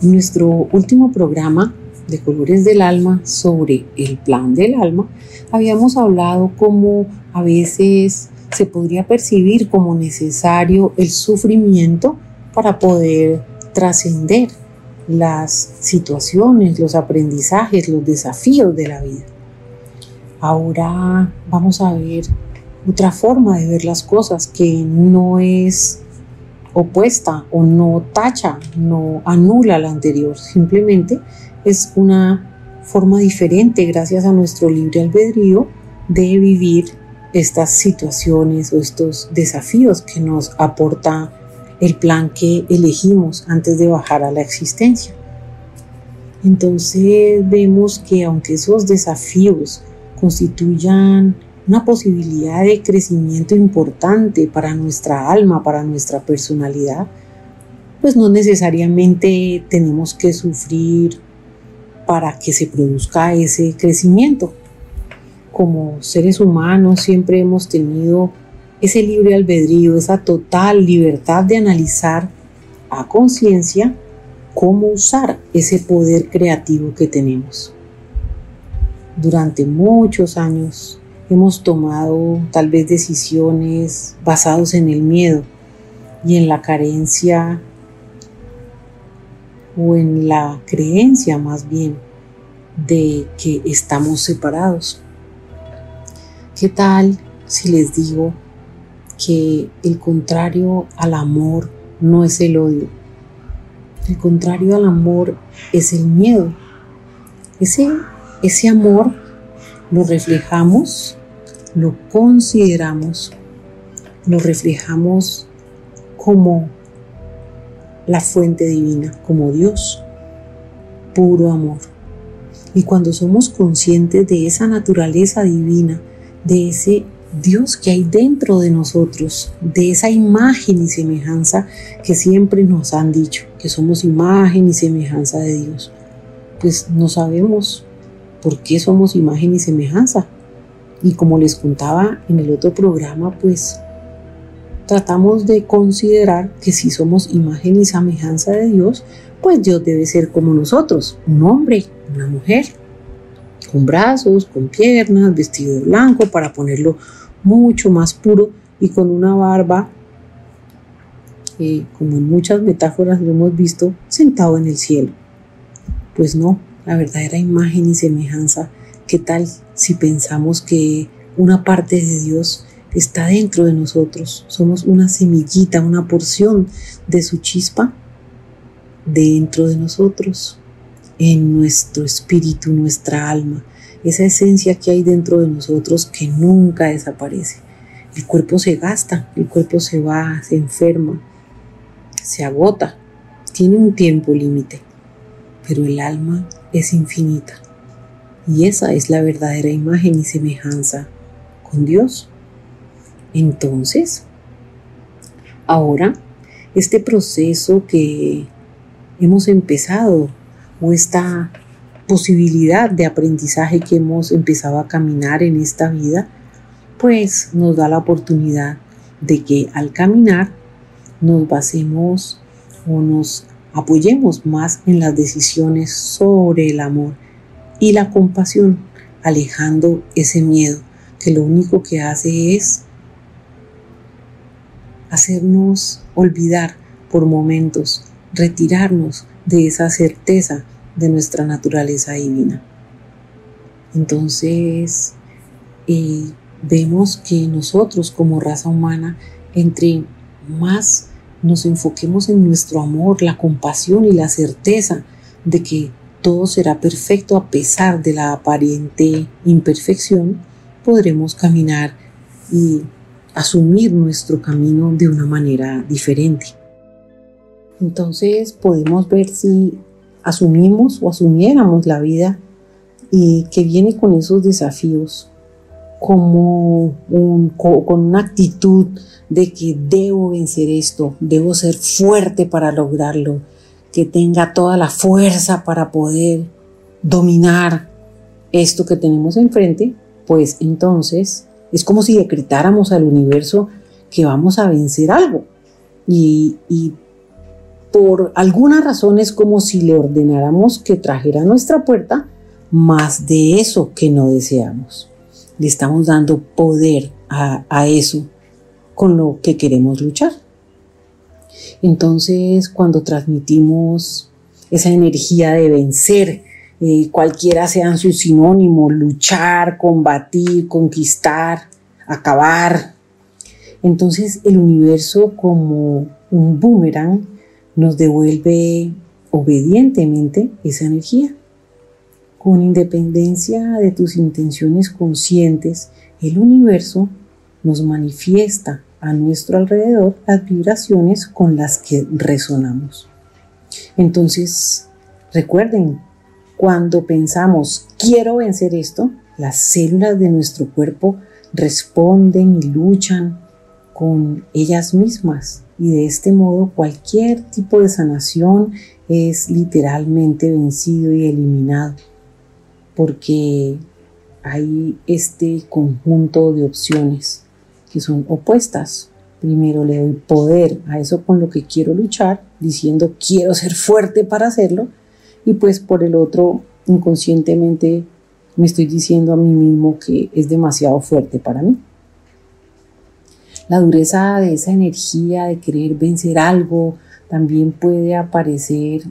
nuestro último programa de Colores del Alma sobre el plan del alma, habíamos hablado cómo a veces se podría percibir como necesario el sufrimiento para poder trascender las situaciones, los aprendizajes, los desafíos de la vida. Ahora vamos a ver otra forma de ver las cosas que no es opuesta o no tacha, no anula la anterior, simplemente es una forma diferente gracias a nuestro libre albedrío de vivir estas situaciones o estos desafíos que nos aporta el plan que elegimos antes de bajar a la existencia. Entonces vemos que aunque esos desafíos constituyan una posibilidad de crecimiento importante para nuestra alma, para nuestra personalidad, pues no necesariamente tenemos que sufrir para que se produzca ese crecimiento. Como seres humanos siempre hemos tenido ese libre albedrío, esa total libertad de analizar a conciencia cómo usar ese poder creativo que tenemos durante muchos años hemos tomado tal vez decisiones basadas en el miedo y en la carencia o en la creencia más bien de que estamos separados. ¿Qué tal si les digo que el contrario al amor no es el odio? El contrario al amor es el miedo. Ese ese amor lo reflejamos, lo consideramos, lo reflejamos como la fuente divina, como Dios, puro amor. Y cuando somos conscientes de esa naturaleza divina, de ese Dios que hay dentro de nosotros, de esa imagen y semejanza que siempre nos han dicho, que somos imagen y semejanza de Dios, pues no sabemos por qué somos imagen y semejanza. Y como les contaba en el otro programa, pues tratamos de considerar que si somos imagen y semejanza de Dios, pues Dios debe ser como nosotros, un hombre, una mujer, con brazos, con piernas, vestido de blanco, para ponerlo mucho más puro y con una barba, eh, como en muchas metáforas lo hemos visto, sentado en el cielo. Pues no, la verdadera imagen y semejanza. ¿Qué tal si pensamos que una parte de Dios está dentro de nosotros? Somos una semillita, una porción de su chispa dentro de nosotros, en nuestro espíritu, nuestra alma, esa esencia que hay dentro de nosotros que nunca desaparece. El cuerpo se gasta, el cuerpo se va, se enferma, se agota, tiene un tiempo límite, pero el alma es infinita. Y esa es la verdadera imagen y semejanza con Dios. Entonces, ahora, este proceso que hemos empezado o esta posibilidad de aprendizaje que hemos empezado a caminar en esta vida, pues nos da la oportunidad de que al caminar nos basemos o nos apoyemos más en las decisiones sobre el amor y la compasión, alejando ese miedo que lo único que hace es hacernos olvidar por momentos, retirarnos de esa certeza de nuestra naturaleza divina. Entonces, eh, vemos que nosotros como raza humana, entre más nos enfoquemos en nuestro amor, la compasión y la certeza de que todo será perfecto a pesar de la aparente imperfección, podremos caminar y asumir nuestro camino de una manera diferente. Entonces podemos ver si asumimos o asumiéramos la vida y que viene con esos desafíos como con una actitud de que debo vencer esto, debo ser fuerte para lograrlo, que tenga toda la fuerza para poder dominar esto que tenemos enfrente, pues entonces es como si decretáramos al universo que vamos a vencer algo. Y, y por alguna razón es como si le ordenáramos que trajera a nuestra puerta más de eso que no deseamos. Le estamos dando poder a, a eso con lo que queremos luchar. Entonces, cuando transmitimos esa energía de vencer, eh, cualquiera sean sus sinónimos, luchar, combatir, conquistar, acabar. Entonces el universo como un boomerang nos devuelve obedientemente esa energía. Con independencia de tus intenciones conscientes, el universo nos manifiesta a nuestro alrededor las vibraciones con las que resonamos. Entonces, recuerden, cuando pensamos, quiero vencer esto, las células de nuestro cuerpo responden y luchan con ellas mismas y de este modo cualquier tipo de sanación es literalmente vencido y eliminado porque hay este conjunto de opciones que son opuestas. Primero le doy poder a eso con lo que quiero luchar, diciendo quiero ser fuerte para hacerlo, y pues por el otro inconscientemente me estoy diciendo a mí mismo que es demasiado fuerte para mí. La dureza de esa energía de querer vencer algo también puede aparecer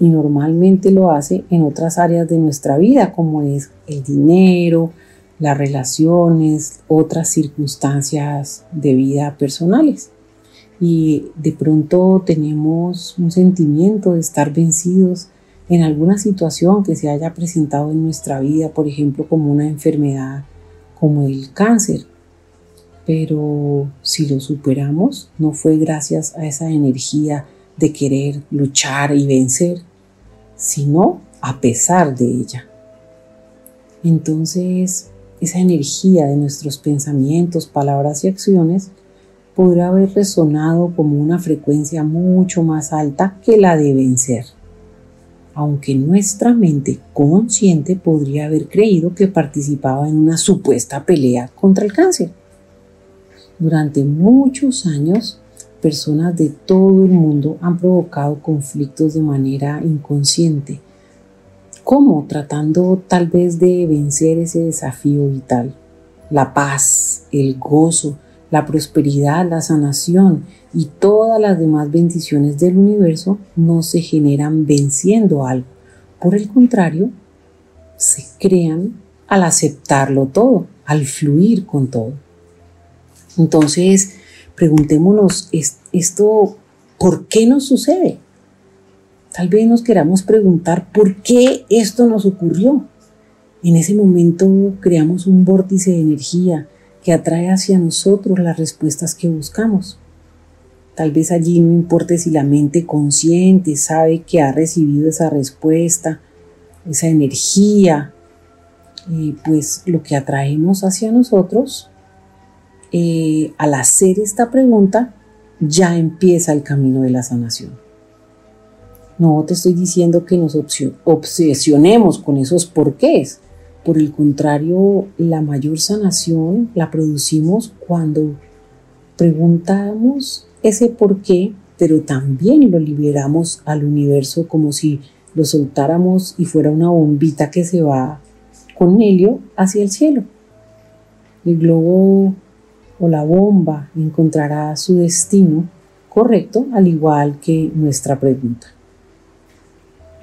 y normalmente lo hace en otras áreas de nuestra vida como es el dinero, las relaciones, otras circunstancias de vida personales. Y de pronto tenemos un sentimiento de estar vencidos en alguna situación que se haya presentado en nuestra vida, por ejemplo, como una enfermedad como el cáncer. Pero si lo superamos, no fue gracias a esa energía de querer luchar y vencer, sino a pesar de ella. Entonces, esa energía de nuestros pensamientos, palabras y acciones podrá haber resonado como una frecuencia mucho más alta que la de vencer aunque nuestra mente consciente podría haber creído que participaba en una supuesta pelea contra el cáncer. Durante muchos años, personas de todo el mundo han provocado conflictos de manera inconsciente. ¿Cómo? Tratando tal vez de vencer ese desafío vital. La paz, el gozo, la prosperidad, la sanación y todas las demás bendiciones del universo no se generan venciendo algo. Por el contrario, se crean al aceptarlo todo, al fluir con todo. Entonces, preguntémonos, ¿esto por qué nos sucede? Tal vez nos queramos preguntar por qué esto nos ocurrió. En ese momento creamos un vórtice de energía que atrae hacia nosotros las respuestas que buscamos. Tal vez allí no importe si la mente consciente sabe que ha recibido esa respuesta, esa energía, eh, pues lo que atraemos hacia nosotros, eh, al hacer esta pregunta, ya empieza el camino de la sanación. No te estoy diciendo que nos obsesionemos con esos porqués, por el contrario, la mayor sanación la producimos cuando preguntamos ese por qué, pero también lo liberamos al universo como si lo soltáramos y fuera una bombita que se va con helio hacia el cielo. El globo o la bomba encontrará su destino correcto al igual que nuestra pregunta.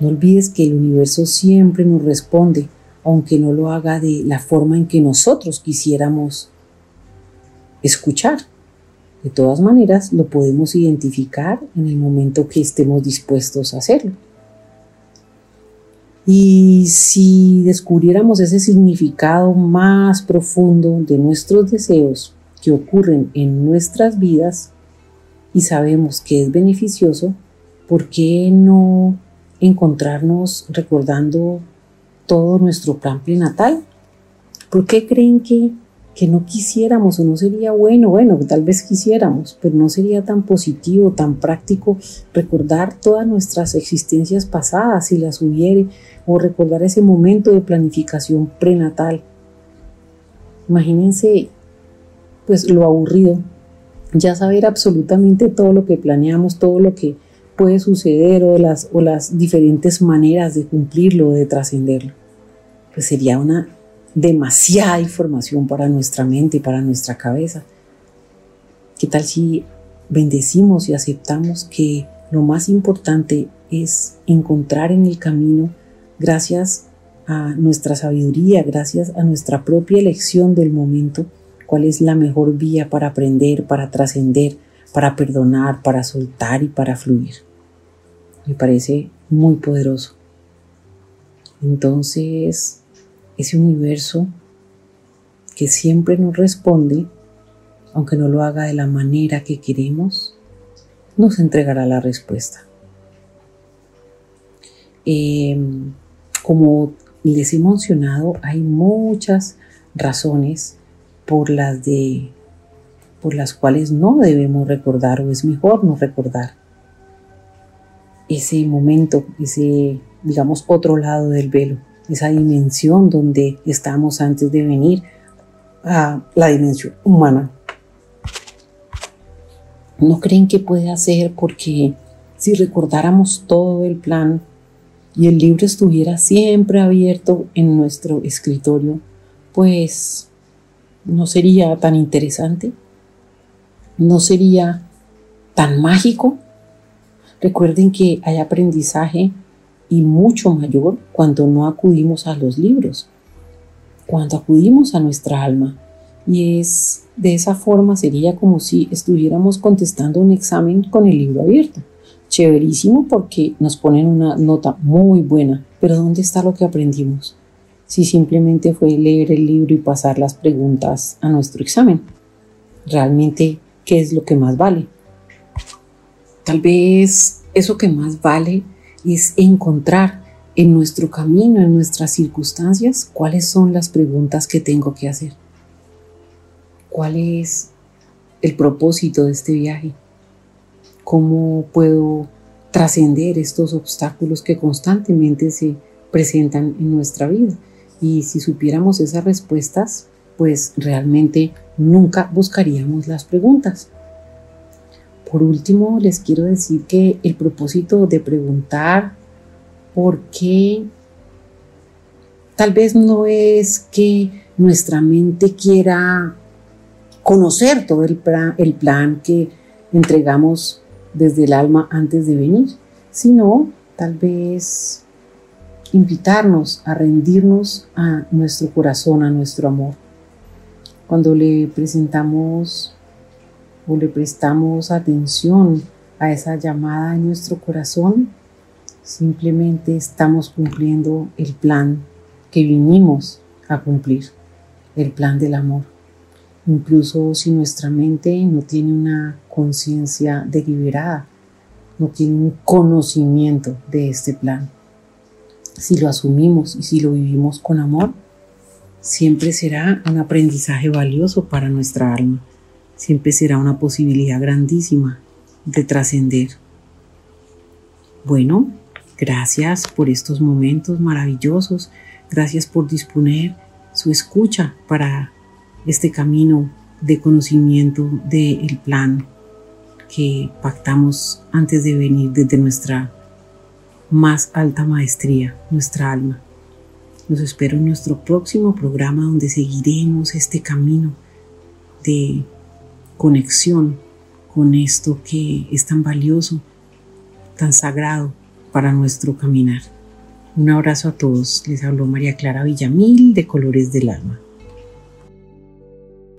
No olvides que el universo siempre nos responde aunque no lo haga de la forma en que nosotros quisiéramos escuchar. De todas maneras, lo podemos identificar en el momento que estemos dispuestos a hacerlo. Y si descubriéramos ese significado más profundo de nuestros deseos que ocurren en nuestras vidas y sabemos que es beneficioso, ¿por qué no encontrarnos recordando todo nuestro plan prenatal? ¿Por qué creen que, que no quisiéramos o no sería bueno? Bueno, tal vez quisiéramos, pero no sería tan positivo, tan práctico recordar todas nuestras existencias pasadas si las hubiere o recordar ese momento de planificación prenatal. Imagínense pues lo aburrido, ya saber absolutamente todo lo que planeamos, todo lo que puede suceder o las, o las diferentes maneras de cumplirlo o de trascenderlo. Pues sería una demasiada información para nuestra mente y para nuestra cabeza. ¿Qué tal si bendecimos y aceptamos que lo más importante es encontrar en el camino, gracias a nuestra sabiduría, gracias a nuestra propia elección del momento, cuál es la mejor vía para aprender, para trascender, para perdonar, para soltar y para fluir. Me parece muy poderoso. Entonces, ese universo que siempre nos responde, aunque no lo haga de la manera que queremos, nos entregará la respuesta. Em, como les he mencionado, hay muchas razones por las de por las cuales no debemos recordar o es mejor no recordar ese momento, ese digamos otro lado del velo, esa dimensión donde estamos antes de venir a la dimensión humana. ¿No creen que puede hacer porque si recordáramos todo el plan y el libro estuviera siempre abierto en nuestro escritorio, pues no sería tan interesante, no sería tan mágico. Recuerden que hay aprendizaje y mucho mayor cuando no acudimos a los libros, cuando acudimos a nuestra alma. Y es de esa forma sería como si estuviéramos contestando un examen con el libro abierto. Chéverísimo porque nos ponen una nota muy buena, pero ¿dónde está lo que aprendimos? si simplemente fue leer el libro y pasar las preguntas a nuestro examen. Realmente, ¿qué es lo que más vale? Tal vez eso que más vale es encontrar en nuestro camino, en nuestras circunstancias, cuáles son las preguntas que tengo que hacer. ¿Cuál es el propósito de este viaje? ¿Cómo puedo trascender estos obstáculos que constantemente se presentan en nuestra vida? Y si supiéramos esas respuestas, pues realmente nunca buscaríamos las preguntas. Por último, les quiero decir que el propósito de preguntar por qué tal vez no es que nuestra mente quiera conocer todo el plan, el plan que entregamos desde el alma antes de venir, sino tal vez invitarnos a rendirnos a nuestro corazón, a nuestro amor. Cuando le presentamos o le prestamos atención a esa llamada en nuestro corazón, simplemente estamos cumpliendo el plan que vinimos a cumplir, el plan del amor. Incluso si nuestra mente no tiene una conciencia deliberada, no tiene un conocimiento de este plan si lo asumimos y si lo vivimos con amor, siempre será un aprendizaje valioso para nuestra alma, siempre será una posibilidad grandísima de trascender. Bueno, gracias por estos momentos maravillosos, gracias por disponer su escucha para este camino de conocimiento del plan que pactamos antes de venir desde nuestra más alta maestría, nuestra alma. Los espero en nuestro próximo programa donde seguiremos este camino de conexión con esto que es tan valioso, tan sagrado para nuestro caminar. Un abrazo a todos. Les habló María Clara Villamil de Colores del Alma.